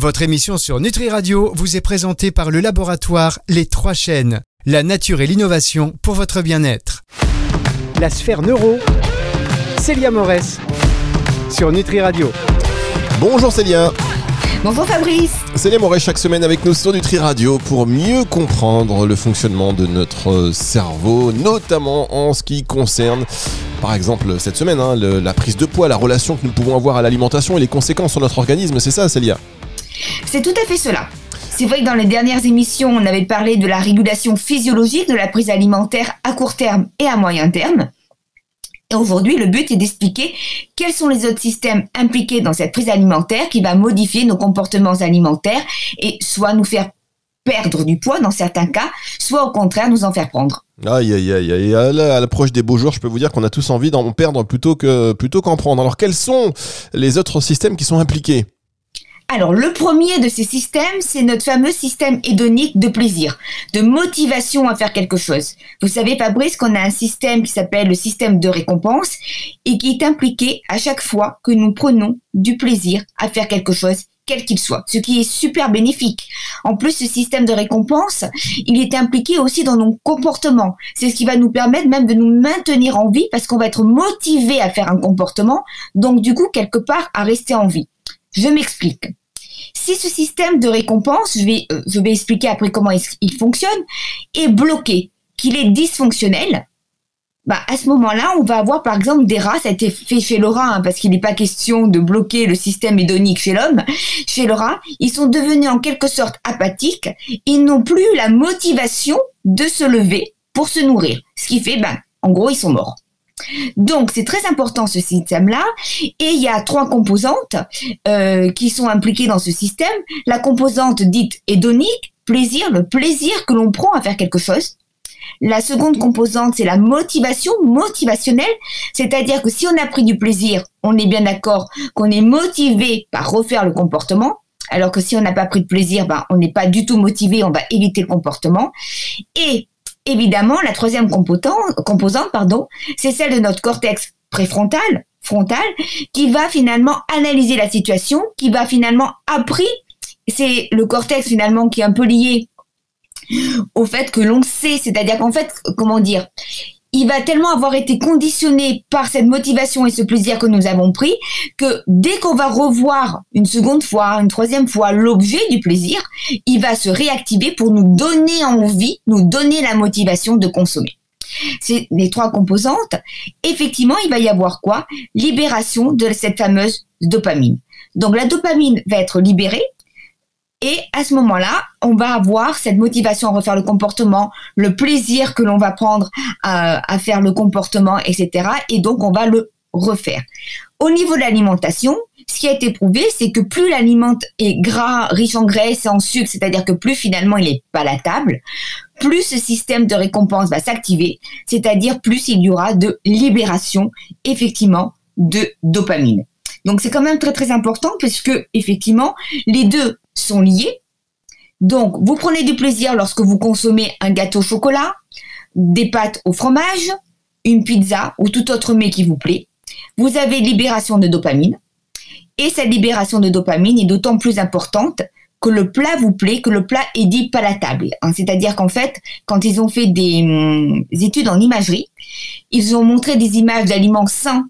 Votre émission sur Nutri Radio vous est présentée par le laboratoire Les Trois Chaînes, la nature et l'innovation pour votre bien-être. La sphère neuro, Célia Morès, sur Nutri Radio. Bonjour Célia. Bonjour Fabrice. Célia Moret chaque semaine avec nous sur Nutri Radio pour mieux comprendre le fonctionnement de notre cerveau, notamment en ce qui concerne, par exemple cette semaine, hein, le- la prise de poids, la relation que nous pouvons avoir à l'alimentation et les conséquences sur notre organisme, c'est ça Célia? C'est tout à fait cela. C'est vrai que dans les dernières émissions, on avait parlé de la régulation physiologique de la prise alimentaire à court terme et à moyen terme. Et aujourd'hui, le but est d'expliquer quels sont les autres systèmes impliqués dans cette prise alimentaire qui va modifier nos comportements alimentaires et soit nous faire perdre du poids dans certains cas, soit au contraire nous en faire prendre. Aïe aïe aïe aïe, à la- à l'approche des beaux jours, je peux vous dire qu'on a tous envie d'en perdre plutôt que plutôt qu'en prendre. Alors quels sont les autres systèmes qui sont impliqués? Alors, le premier de ces systèmes, c'est notre fameux système hédonique de plaisir, de motivation à faire quelque chose. Vous savez, Fabrice, qu'on a un système qui s'appelle le système de récompense et qui est impliqué à chaque fois que nous prenons du plaisir à faire quelque chose quel qu'il soit, ce qui est super bénéfique. En plus, ce système de récompense, il est impliqué aussi dans nos comportements. C'est ce qui va nous permettre même de nous maintenir en vie parce qu'on va être motivé à faire un comportement, donc du coup, quelque part, à rester en vie. Je m'explique. Si ce système de récompense, je vais, euh, je vais expliquer après comment il, fonctionne, est bloqué, qu'il est dysfonctionnel, bah, à ce moment-là, on va avoir par exemple des rats, ça a été fait chez le rat, hein, parce qu'il n'est pas question de bloquer le système hédonique chez l'homme. Chez le rat, ils sont devenus en quelque sorte apathiques, ils n'ont plus la motivation de se lever pour se nourrir. Ce qui fait, ben, en gros, ils sont morts. Donc, c'est très important ce système-là. Et il y a trois composantes euh, qui sont impliquées dans ce système. La composante dite hédonique, plaisir, le plaisir que l'on prend à faire quelque chose. La seconde composante, c'est la motivation motivationnelle, c'est-à-dire que si on a pris du plaisir, on est bien d'accord qu'on est motivé par refaire le comportement, alors que si on n'a pas pris de plaisir, ben, on n'est pas du tout motivé, on va éviter le comportement. Et évidemment, la troisième composante, pardon, c'est celle de notre cortex préfrontal, frontal, qui va finalement analyser la situation, qui va finalement appris, c'est le cortex finalement qui est un peu lié au fait que l'on sait, c'est-à-dire qu'en fait, comment dire, il va tellement avoir été conditionné par cette motivation et ce plaisir que nous avons pris que dès qu'on va revoir une seconde fois, une troisième fois l'objet du plaisir, il va se réactiver pour nous donner envie, nous donner la motivation de consommer. C'est les trois composantes. Effectivement, il va y avoir quoi? Libération de cette fameuse dopamine. Donc la dopamine va être libérée et à ce moment-là, on va avoir cette motivation à refaire le comportement, le plaisir que l'on va prendre à, à, faire le comportement, etc. Et donc, on va le refaire. Au niveau de l'alimentation, ce qui a été prouvé, c'est que plus l'aliment est gras, riche en graisse et en sucre, c'est-à-dire que plus finalement il est palatable, plus ce système de récompense va s'activer, c'est-à-dire plus il y aura de libération, effectivement, de dopamine. Donc c'est quand même très très important puisque effectivement les deux sont liés. Donc vous prenez du plaisir lorsque vous consommez un gâteau au chocolat, des pâtes au fromage, une pizza ou tout autre mets qui vous plaît. Vous avez libération de dopamine et cette libération de dopamine est d'autant plus importante que le plat vous plaît, que le plat est dit palatable. C'est-à-dire qu'en fait, quand ils ont fait des, hum, études en imagerie, ils ont montré des images d'aliments sains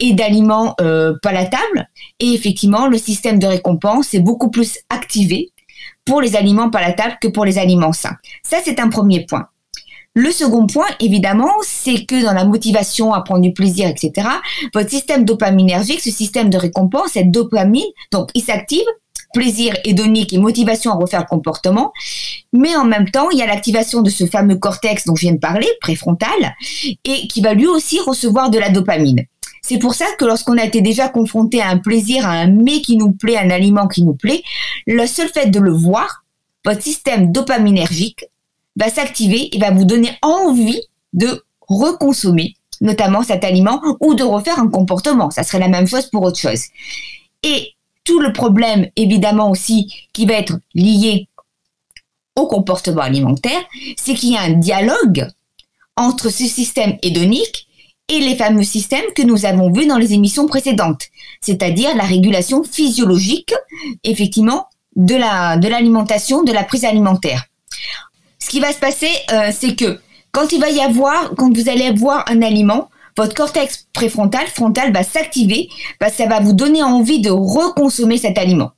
et d'aliments euh, palatables. Et effectivement, le système de récompense est beaucoup plus activé pour les aliments palatables que pour les aliments sains. Ça, c'est un premier point. Le second point, évidemment, c'est que dans la motivation à prendre du plaisir, etc., votre système dopaminergique, ce système de récompense, cette dopamine, donc il s'active, plaisir hédonique et motivation à refaire le comportement, mais en même temps, il y a l'activation de ce fameux cortex dont je viens de parler, préfrontal, et qui va lui aussi recevoir de la dopamine. C'est pour ça que lorsqu'on a été déjà confronté à un plaisir, à un mets qui nous plaît, un aliment qui nous plaît, le seul fait de le voir, votre système dopaminergique va s'activer et va vous donner envie de reconsommer notamment cet aliment ou de refaire un comportement. Ça serait la même chose pour autre chose. Et tout le problème, évidemment aussi, qui va être lié au comportement alimentaire, c'est qu'il y a un dialogue entre ce système hédonique et les fameux systèmes que nous avons vus dans les émissions précédentes, c'est-à-dire la régulation physiologique, effectivement, de la de l'alimentation, de la prise alimentaire. Ce qui va se passer, euh, c'est que quand il va y avoir, quand vous allez avoir un aliment, votre cortex préfrontal, frontal va s'activer parce que ça va vous donner envie de reconsommer cet aliment.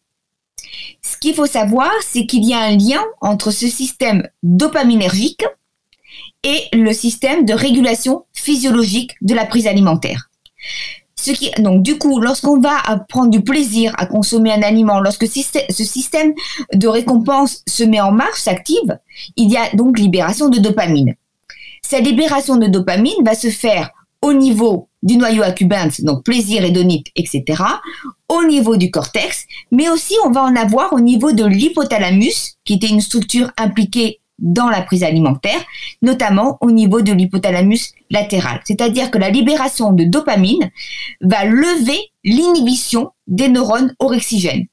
Ce qu'il faut savoir, c'est qu'il y a un lien entre ce système dopaminergique et le système de régulation physiologique de la prise alimentaire. Ce qui, donc, du coup, lorsqu'on va prendre du plaisir à consommer un aliment, lorsque ce système de récompense se met en marche, s'active, il y a donc libération de dopamine. Cette libération de dopamine va se faire au niveau du noyau accumbens, donc plaisir, hédonique, etc., au niveau du cortex, mais aussi on va en avoir au niveau de l'hypothalamus, qui était une structure impliquée dans la prise alimentaire, notamment au niveau de l'hypothalamus latéral. C'est-à-dire que la libération de dopamine va lever l'inhibition des neurones orexigènes.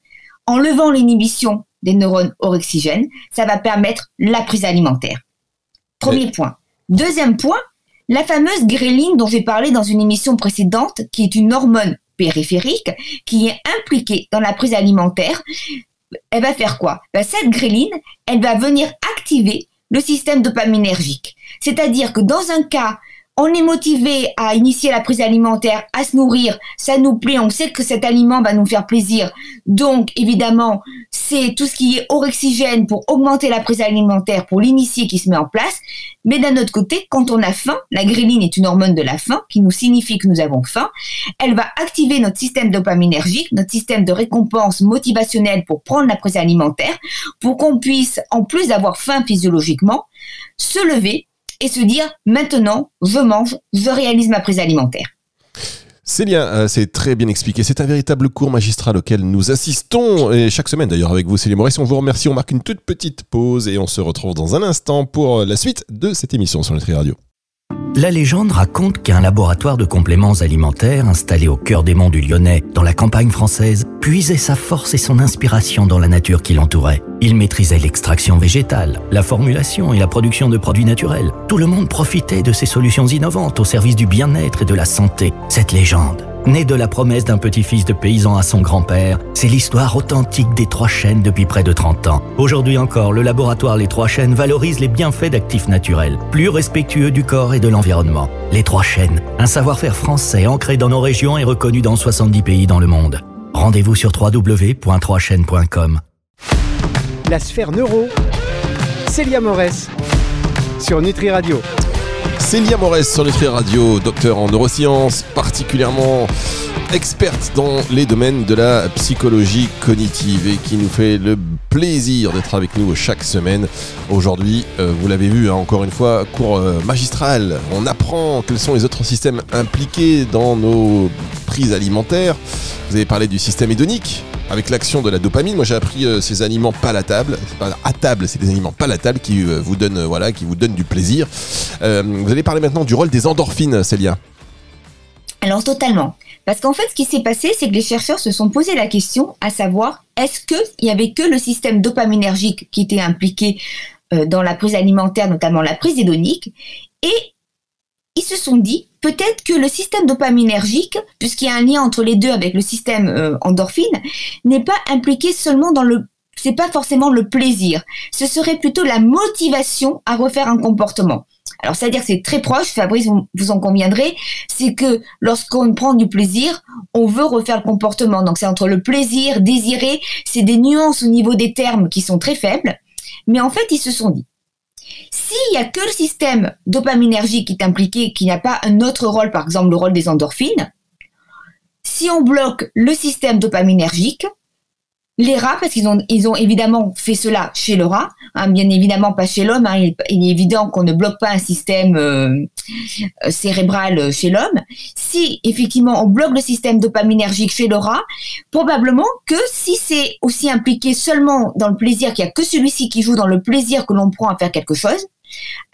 En levant l'inhibition des neurones orexigènes, ça va permettre la prise alimentaire. Premier point. Deuxième point, la fameuse gréline dont j'ai parlé dans une émission précédente, qui est une hormone périphérique qui est impliquée dans la prise alimentaire, elle va faire quoi? Ben, Cette gréline, elle va venir activer le système dopaminergique. C'est-à-dire que dans un cas on est motivé à initier la prise alimentaire, à se nourrir, ça nous plaît, on sait que cet aliment va nous faire plaisir. Donc, évidemment, c'est tout ce qui est orexigène pour augmenter la prise alimentaire, pour l'initier qui se met en place. Mais d'un autre côté, quand on a faim, la gréline est une hormone de la faim qui nous signifie que nous avons faim. Elle va activer notre système dopaminergique, notre système de récompense motivationnelle pour prendre la prise alimentaire, pour qu'on puisse, en plus d'avoir faim physiologiquement, se lever et se dire maintenant, je mange, je réalise ma prise alimentaire. Célia, euh, c'est très bien expliqué. C'est un véritable cours magistral auquel nous assistons et chaque semaine d'ailleurs avec vous, Célia Maurice. On vous remercie. On marque une toute petite pause et on se retrouve dans un instant pour la suite de cette émission sur Nutri Radio. La légende raconte qu'un laboratoire de compléments alimentaires installé au cœur des monts du Lyonnais, dans la campagne française, puisait sa force et son inspiration dans la nature qui l'entourait. Il maîtrisait l'extraction végétale, la formulation et la production de produits naturels. Tout le monde profitait de ces solutions innovantes au service du bien-être et de la santé. Cette légende Né de la promesse d'un petit-fils de paysan à son grand-père, c'est l'histoire authentique des Trois Chênes depuis près de 30 ans. Aujourd'hui encore, le laboratoire Les Trois Chênes valorise les bienfaits d'actifs naturels, plus respectueux du corps et de l'environnement. Les Trois Chênes, un savoir-faire français ancré dans nos régions et reconnu dans 70 pays dans le monde. Rendez-vous sur www.3chaînes.com. La sphère neuro, Célia Morès, sur Nutri Radio. Célia Morès sur Nutri Radio, docteur en neurosciences, particulièrement experte dans les domaines de la psychologie cognitive et qui nous fait le plaisir d'être avec nous chaque semaine. Aujourd'hui, euh, vous l'avez vu, hein, encore une fois, cours euh, magistral. On apprend quels sont les autres systèmes impliqués dans nos prises alimentaires. Vous avez parlé du système hédonique, avec l'action de la dopamine. Moi, j'ai appris euh, ces aliments palatables. Pas à table, c'est des aliments palatables qui euh, vous donnent, euh, voilà, qui vous donnent du plaisir. vous allez parler maintenant du rôle des endorphines, Célia. Alors totalement. Parce qu'en fait, ce qui s'est passé, c'est que les chercheurs se sont posé la question à savoir est-ce qu'il y avait que le système dopaminergique qui était impliqué dans la prise alimentaire, notamment la prise hédonique, et ils se sont dit peut-être que le système dopaminergique, puisqu'il y a un lien entre les deux avec le système euh, endorphine, n'est pas impliqué seulement dans le c'est pas forcément le plaisir, ce serait plutôt la motivation à refaire un comportement. Alors, c'est-à-dire que c'est très proche, Fabrice, vous, en conviendrez, c'est que lorsqu'on prend du plaisir, on veut refaire le comportement. Donc, c'est entre le plaisir, désirer, c'est des nuances au niveau des termes qui sont très faibles. Mais en fait, ils se sont dit, s'il n'y a que le système dopaminergique qui est impliqué, qui n'a pas un autre rôle, par exemple le rôle des endorphines, si on bloque le système dopaminergique, les rats, parce qu'ils ont, ils ont évidemment fait cela chez le rat, hein, bien évidemment pas chez l'homme. Hein, il, est évident qu'on ne bloque pas un système euh, euh, cérébral chez l'homme. Si effectivement on bloque le système dopaminergique chez le rat, probablement que si c'est aussi impliqué seulement dans le plaisir, qu'il n'y a que celui-ci qui joue dans le plaisir que l'on prend à faire quelque chose,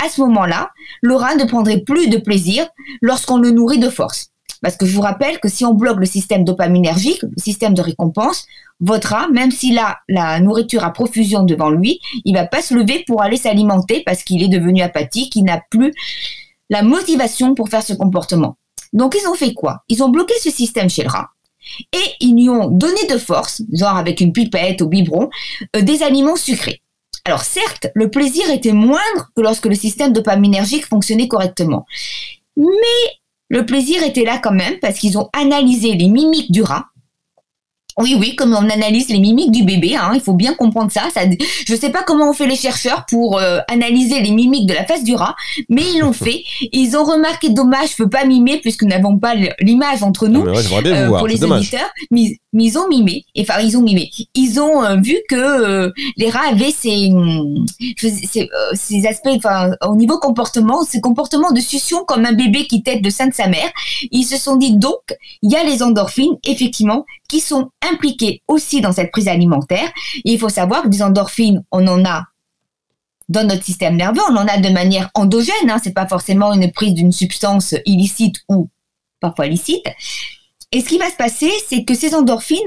à ce moment-là, le rat ne prendrait plus de plaisir lorsqu'on le nourrit de force. Parce que je vous rappelle que si on bloque le système dopaminergique, le système de récompense, votre rat, même s'il a la nourriture à profusion devant lui, il va pas se lever pour aller s'alimenter parce qu'il est devenu apathique, il n'a plus la motivation pour faire ce comportement. Donc ils ont fait quoi? Ils ont bloqué ce système chez le rat. et ils lui ont donné de force, genre avec une pipette au biberon, euh, des aliments sucrés. Alors certes, le plaisir était moindre que lorsque le système dopaminergique fonctionnait correctement. Mais le plaisir était là quand même parce qu'ils ont analysé les mimiques du rat oui, oui, comme on analyse les mimiques du bébé, hein, il faut bien comprendre ça. ça je ne sais pas comment ont fait les chercheurs pour euh, analyser les mimiques de la face du rat, mais ils l'ont fait. Ils ont remarqué, dommage, je peux pas mimer puisque nous n'avons pas l'image entre nous euh, pour les auditeurs, mais, ils ont mimé. Enfin, ils ont mimé. Ils ont euh, vu que les rats avaient ces, ces, ces aspects, enfin, au niveau comportement, ces comportements de succion comme un bébé qui tête le sein de sa mère. Ils se sont dit donc, il y a les endorphines, effectivement, qui sont impliqués aussi dans cette prise alimentaire. il faut savoir que des endorphines, on en a dans notre système nerveux, on en a de manière endogène, hein, c'est pas forcément une prise d'une substance illicite ou parfois licite. Et ce qui va se passer, c'est que ces endorphines,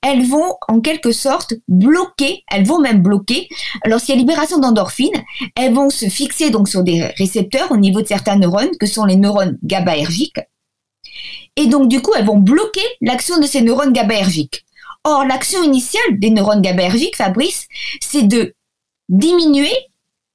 elles vont en quelque sorte bloquer, elles vont même bloquer, lorsqu'il y a libération d'endorphines, elles vont se fixer donc sur des récepteurs au niveau de certains neurones, que sont les neurones GABAergiques. Et donc, du coup, elles vont bloquer l'action de ces neurones GABAergiques. Or, l'action initiale des neurones GABAergiques, Fabrice, c'est de diminuer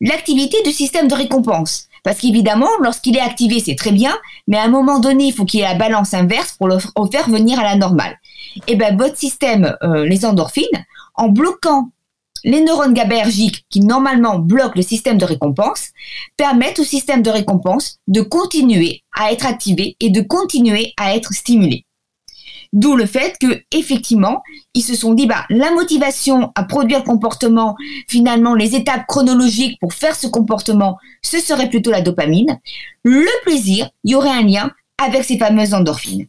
l'activité du système de récompense. Parce qu'évidemment, lorsqu'il est activé, c'est très bien, mais à un moment donné, il faut qu'il y ait la balance inverse pour le faire venir à la normale. Et eh bien, votre système, euh, les endorphines, en bloquant les neurones GABAergiques qui normalement bloquent le système de récompense permettent au système de récompense de continuer à être activé et de continuer à être stimulé. D'où le fait que, effectivement, ils se sont dit, bah, la motivation à produire le comportement, finalement, les étapes chronologiques pour faire ce comportement, ce serait plutôt la dopamine. Le plaisir, il y aurait un lien avec ces fameuses endorphines.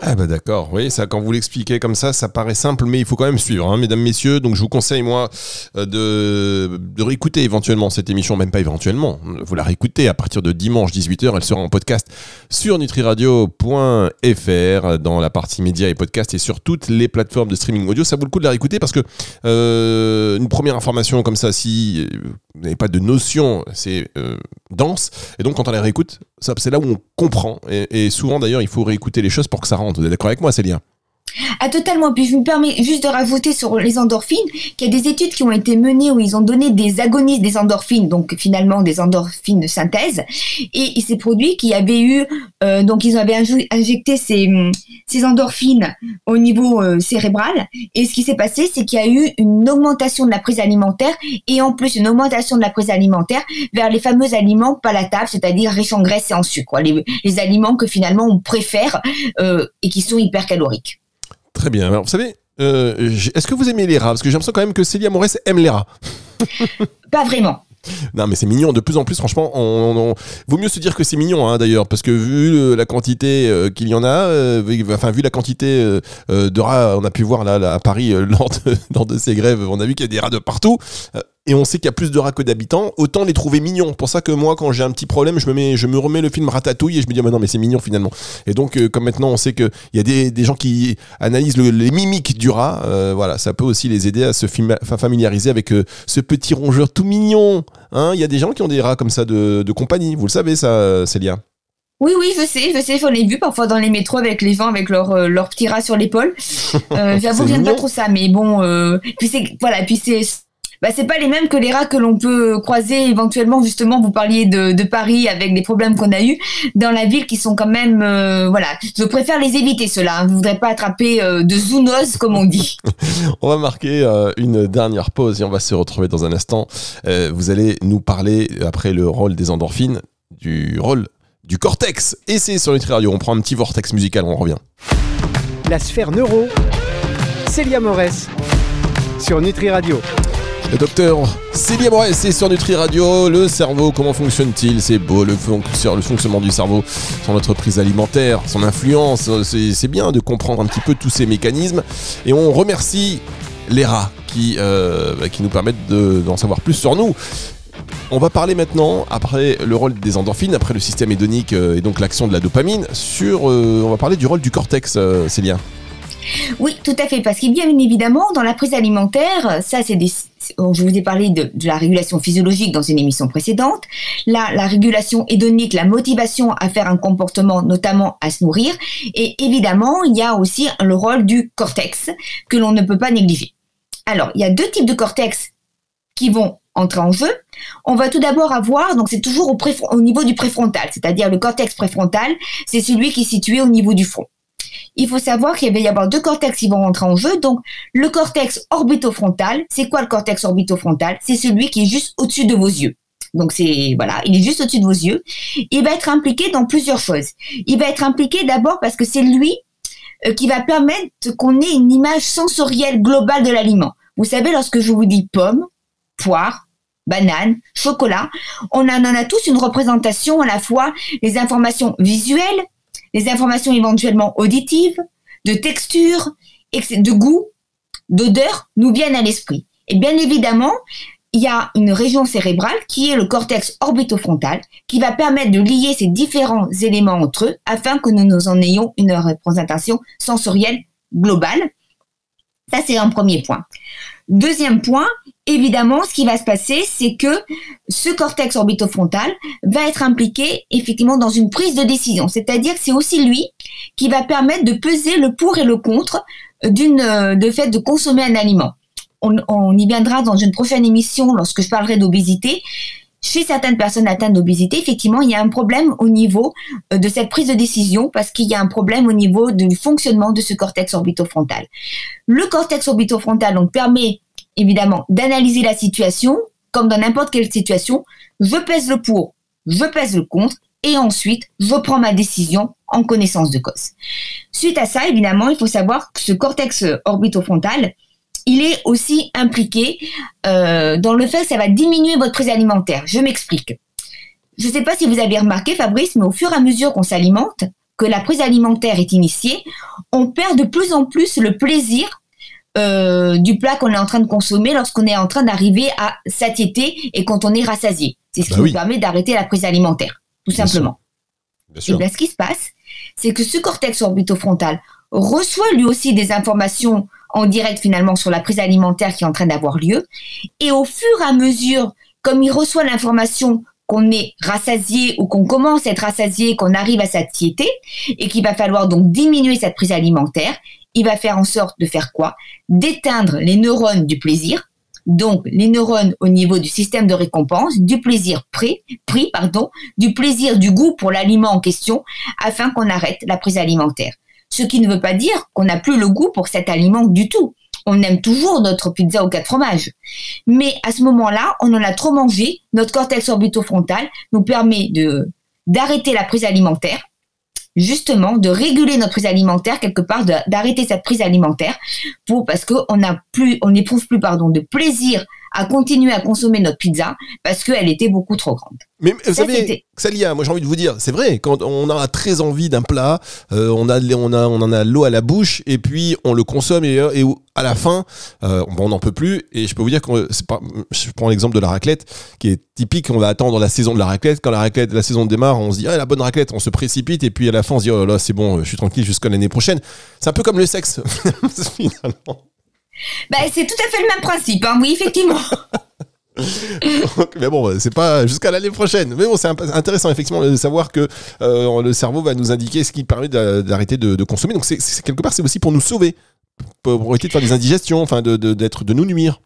Ah bah d'accord, oui, ça quand vous l'expliquez comme ça, ça paraît simple, mais il faut quand même suivre, hein, mesdames, messieurs. Donc je vous conseille moi euh, de, de réécouter éventuellement cette émission, même pas éventuellement, vous la réécoutez à partir de dimanche 18h, elle sera en podcast sur nutriradio.fr dans la partie médias et podcast et sur toutes les plateformes de streaming audio. Ça vaut le coup de la réécouter parce que euh, une première information comme ça, si vous n'avez pas de notion, c'est euh, dense, et donc quand on la réécoute, c'est là où on comprend. Et, et souvent d'ailleurs, il faut réécouter les choses pour que ça rentre. Vous êtes d'accord avec moi, Célia ah, totalement. Puis je me permets juste de rajouter sur les endorphines qu'il y a des études qui ont été menées où ils ont donné des agonistes des endorphines, donc finalement des endorphines de synthèse, et il s'est produit qu'il y avait eu, euh, donc ils avaient injecté ces, ces endorphines au niveau euh, cérébral, et ce qui s'est passé, c'est qu'il y a eu une augmentation de la prise alimentaire, et en plus une augmentation de la prise alimentaire vers les fameux aliments palatables, c'est-à-dire riches en graisse et en sucre, les, les aliments que finalement on préfère euh, et qui sont hypercaloriques. Très bien. Alors, vous savez, euh, est-ce que vous aimez les rats? Parce que j'ai l'impression quand même que Célia Morès aime les rats. Pas vraiment. Non, mais c'est mignon. De plus en plus, franchement, on, vaut mieux se dire que c'est mignon, hein, d'ailleurs, parce que vu la quantité euh, qu'il y en a, euh, enfin vu la quantité de rats, on a pu voir là, à Paris lors de, lors de ces grèves, on a vu qu'il y a des rats de partout et on sait qu'il y a plus de rats que d'habitants, autant les trouver mignons. Pour ça que moi, quand j'ai un petit problème, je me, mets, je me remets le film Ratatouille et je me dis, ah, non, mais c'est mignon finalement. Et donc, euh, comme maintenant on sait qu'il y a des, des, gens qui analysent les mimiques du rat, euh, voilà, ça peut aussi les aider à se familiariser avec euh, ce petit rongeur tout mignon. Hein. Il y a des gens qui ont des rats comme ça de, de compagnie, vous le savez ça, Célia oui, oui, je sais, je sais, j'en ai vu parfois dans les métros avec les gens avec leur, leur petit rat sur l'épaule. J'avoue que j'aime pas trop ça, mais bon, puis c'est, voilà, puis c'est, bah, c'est pas les mêmes que les rats que l'on peut croiser éventuellement justement vous parliez de, de Paris avec les problèmes qu'on a eu dans la ville qui sont quand même euh, voilà. Je préfère les éviter ceux-là hein. je voudrais pas attraper euh, de zoonose comme on dit. On va marquer euh, une dernière pause et on va se retrouver dans un instant. Vous allez nous parler après le rôle des endorphines du rôle du cortex. Et c'est sur Nutri Radio. On prend un petit vortex musical on revient. La sphère neuro Célia Morès sur Nutri Radio le docteur Célia Moret, c'est sur Nutri Radio. Le cerveau, comment fonctionne-t-il? C'est beau, le, le fonctionnement du cerveau sur notre prise alimentaire, son influence. C'est bien de comprendre un petit peu tous ces mécanismes. Et on remercie les rats qui, euh, qui nous permettent d'en savoir plus sur nous. On va parler maintenant, après le rôle des endorphines, après le système hédonique euh, et donc l'action de la dopamine, sur. Euh, on va parler du rôle du cortex, Célia. Oui, tout à fait, parce qu'il bien évidemment, dans la prise alimentaire, ça c'est des je vous ai parlé de, la régulation physiologique dans une émission précédente. Là, la régulation hédonique, la motivation à faire un comportement, notamment à se nourrir. Et évidemment, il y a aussi le rôle du cortex que l'on ne peut pas négliger. Alors, il y a deux types de cortex qui vont entrer en jeu. On va tout d'abord avoir, donc c'est toujours au, au niveau du préfrontal, c'est-à-dire le cortex préfrontal, c'est celui qui est situé au niveau du front il faut savoir qu'il va y avoir deux cortex qui vont rentrer en jeu. Donc, le cortex orbitofrontal, c'est quoi le cortex orbitofrontal? C'est celui qui est juste au-dessus de vos yeux. Donc c'est voilà, il est juste au-dessus de vos yeux. Il va être impliqué dans plusieurs choses. Il va être impliqué d'abord parce que c'est lui euh, qui va permettre qu'on ait une image sensorielle globale de l'aliment. Vous savez, lorsque je vous dis pomme, poire, banane, chocolat, on en a tous une représentation à la fois les informations visuelles, les informations éventuellement auditives, de texture, de goût, d'odeur nous viennent à l'esprit. Et bien évidemment, il y a une région cérébrale qui est le cortex orbitofrontal qui va permettre de lier ces différents éléments entre eux afin que nous nous en ayons une représentation sensorielle globale. Ça, c'est un premier point. Deuxième point, évidemment, ce qui va se passer, c'est que ce cortex orbitofrontal va être impliqué effectivement dans une prise de décision. C'est-à-dire que c'est aussi lui qui va permettre de peser le pour et le contre d'une, euh, de fait de consommer un aliment. On, y viendra dans une prochaine émission lorsque je parlerai d'obésité chez certaines personnes atteintes d'obésité, effectivement, il y a un problème au niveau euh, de cette prise de décision parce qu'il y a un problème au niveau du fonctionnement de ce cortex orbitofrontal. Le cortex orbitofrontal donc permet évidemment d'analyser la situation comme dans n'importe quelle situation. Je pèse le pour, je pèse le contre et ensuite je prends ma décision en connaissance de cause. Suite à ça, évidemment, il faut savoir que ce cortex orbitofrontal il est aussi impliqué euh, dans le fait que ça va diminuer votre prise alimentaire. Je m'explique. Je ne sais pas si vous avez remarqué, Fabrice, mais au fur et à mesure qu'on s'alimente, que la prise alimentaire est initiée, on perd de plus en plus le plaisir euh, du plat qu'on est en train de consommer lorsqu'on est en train d'arriver à satiété et quand on est rassasié. C'est ce qui bah nous permet d'arrêter la prise alimentaire, tout simplement. Et bien, ce qui se passe, c'est que ce cortex orbitofrontal reçoit lui aussi des informations en direct finalement sur la prise alimentaire qui est en train d'avoir lieu. Et au fur et à mesure, comme il reçoit l'information qu'on est rassasié ou qu'on commence à être rassasié, qu'on arrive à satiété, et qu'il va falloir donc diminuer cette prise alimentaire, il va faire en sorte de faire quoi? D'éteindre les neurones du plaisir, donc les neurones au niveau du système de récompense, du plaisir pris, pardon, du plaisir du goût pour l'aliment en question, afin qu'on arrête la prise alimentaire. Ce qui ne veut pas dire qu'on n'a plus le goût pour cet aliment du tout. On aime toujours notre pizza aux quatre fromages. Mais à ce moment-là, on en a trop mangé. Notre cortex orbitofrontal nous permet d'arrêter la prise alimentaire justement de réguler notre prise alimentaire quelque part d'arrêter cette prise alimentaire pour parce qu'on n'a plus on n'éprouve plus pardon de plaisir à continuer à consommer notre pizza parce qu'elle était beaucoup trop grande. Mais vous savez, Salia, moi j'ai envie de vous dire, c'est vrai, quand on a très envie d'un plat, euh, on, a, on, a, on en a l'eau à la bouche et puis on le consomme et, et à la fin, euh, on n'en peut plus. Et je peux vous dire que pas, je prends l'exemple de la raclette qui est typique, on va attendre la saison de la raclette. Quand la raclette, la saison démarre, on se dit, ah, la bonne raclette, on se précipite et puis à la fin on se dit, oh là, c'est bon, je suis tranquille jusqu'à l'année prochaine. C'est un peu comme le sexe, finalement. Bah, c'est tout à fait le même principe, hein. oui, effectivement. mais bon, c'est pas jusqu'à l'année prochaine. Mais bon, c'est intéressant effectivement de savoir que euh, le cerveau va nous indiquer ce qui permet d'arrêter de, consommer. Donc quelque part, c'est aussi pour nous sauver, pour, éviter de faire des indigestions, enfin de, d'être de nous nuire.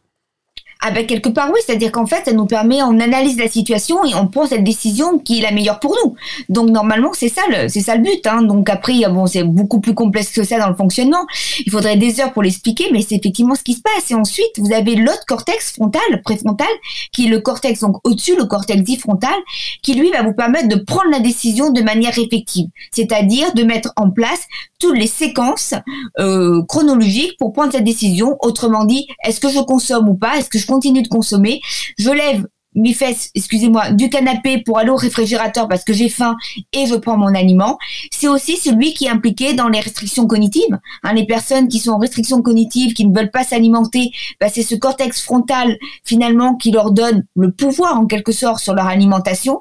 Ah ben quelque part oui, c'est-à-dire qu'en fait, ça nous permet, on analyse la situation et on prend cette décision qui est la meilleure pour nous. Donc normalement, c'est ça le, c'est ça le but. Hein. Donc après, bon, c'est beaucoup plus complexe que ça dans le fonctionnement. Il faudrait des heures pour l'expliquer, mais c'est effectivement ce qui se passe. Et ensuite, vous avez l'autre cortex frontal, préfrontal, qui est le cortex donc au-dessus, le cortex dit frontal, qui lui va vous permettre de prendre la décision de manière effective, c'est-à-dire de mettre en place toutes les séquences euh, chronologiques pour prendre cette décision. Autrement dit, est-ce que je consomme ou pas? Est-ce que je continue de consommer Je lève mes fesses, excusez-moi, du canapé pour aller au réfrigérateur parce que j'ai faim et je prends mon aliment. C'est aussi celui qui est impliqué dans les restrictions cognitives. Hein, les personnes qui sont en restriction cognitive, qui ne veulent pas s'alimenter, bah, c'est ce cortex frontal finalement qui leur donne le pouvoir en quelque sorte sur leur alimentation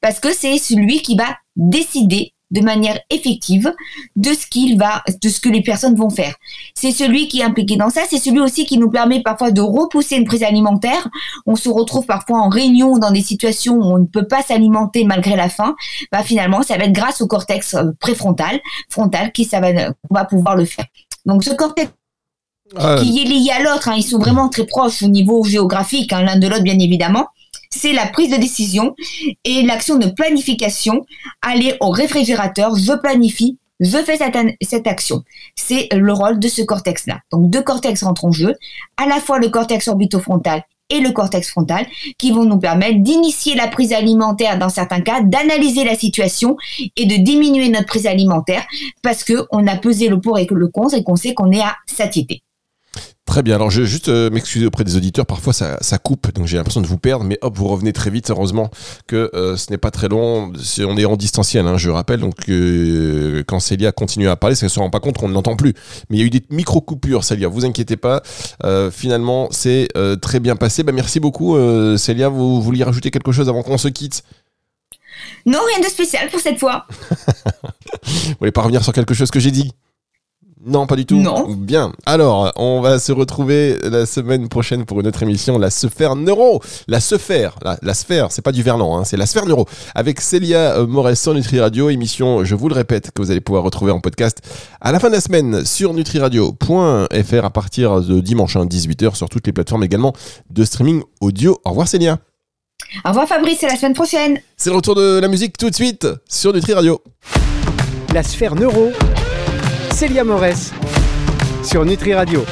parce que c'est celui qui va décider de manière effective de ce qu'il va, de ce que les personnes vont faire. C'est celui qui est impliqué dans ça, c'est celui aussi qui nous permet parfois de repousser une prise alimentaire. On se retrouve parfois en réunion dans des situations où on ne peut pas s'alimenter malgré la faim. Bah finalement, ça va être grâce au cortex euh, préfrontal, frontal, qui ça va, va pouvoir le faire. Donc ce cortex ah. qui est lié à l'autre, hein, ils sont vraiment très proches au niveau géographique, hein, l'un de l'autre bien évidemment c'est la prise de décision et l'action de planification. Aller au réfrigérateur, je planifie, je fais cette, action. C'est le rôle de ce cortex-là. Donc deux cortex rentrent en jeu, à la fois le cortex orbitofrontal et le cortex frontal qui vont nous permettre d'initier la prise alimentaire dans certains cas, d'analyser la situation et de diminuer notre prise alimentaire parce que on a pesé le pour et le contre et qu'on sait qu'on est à satiété. Très bien. Alors, je vais juste euh, m'excuser auprès des auditeurs. Parfois, ça, ça coupe, donc j'ai l'impression de vous perdre. Mais hop, vous revenez très vite. Heureusement que euh, ce n'est pas très long. on est en distanciel, hein, je rappelle. Donc, euh, quand Célia continue à parler, ça ne se rend pas compte qu'on ne l'entend plus. Mais il y a eu des micro-coupures, Célia. Vous inquiétez pas. finalement, c'est très bien passé. Bah, merci beaucoup, Célia. Vous vouliez rajouter quelque chose avant qu'on se quitte? Non, rien de spécial pour cette fois. vous voulez pas revenir sur quelque chose que j'ai dit? Non, pas du tout. Non. Bien. Alors, on va se retrouver la semaine prochaine pour une autre émission, la Sphère Neuro. La Sphère, la, la sphère, c'est pas du verlan, hein, c'est la Sphère Neuro. Avec Célia euh, Morès sur Nutri Radio, émission, je vous le répète, que vous allez pouvoir retrouver en podcast à la fin de la semaine sur nutriradio.fr à partir de dimanche 18h hein, sur toutes les plateformes également de streaming audio. Au revoir Célia. Au revoir Fabrice, c'est la semaine prochaine. C'est le retour de la musique tout de suite sur Nutri Radio. La Sphère Neuro Célia Morès sur Nutri Radio.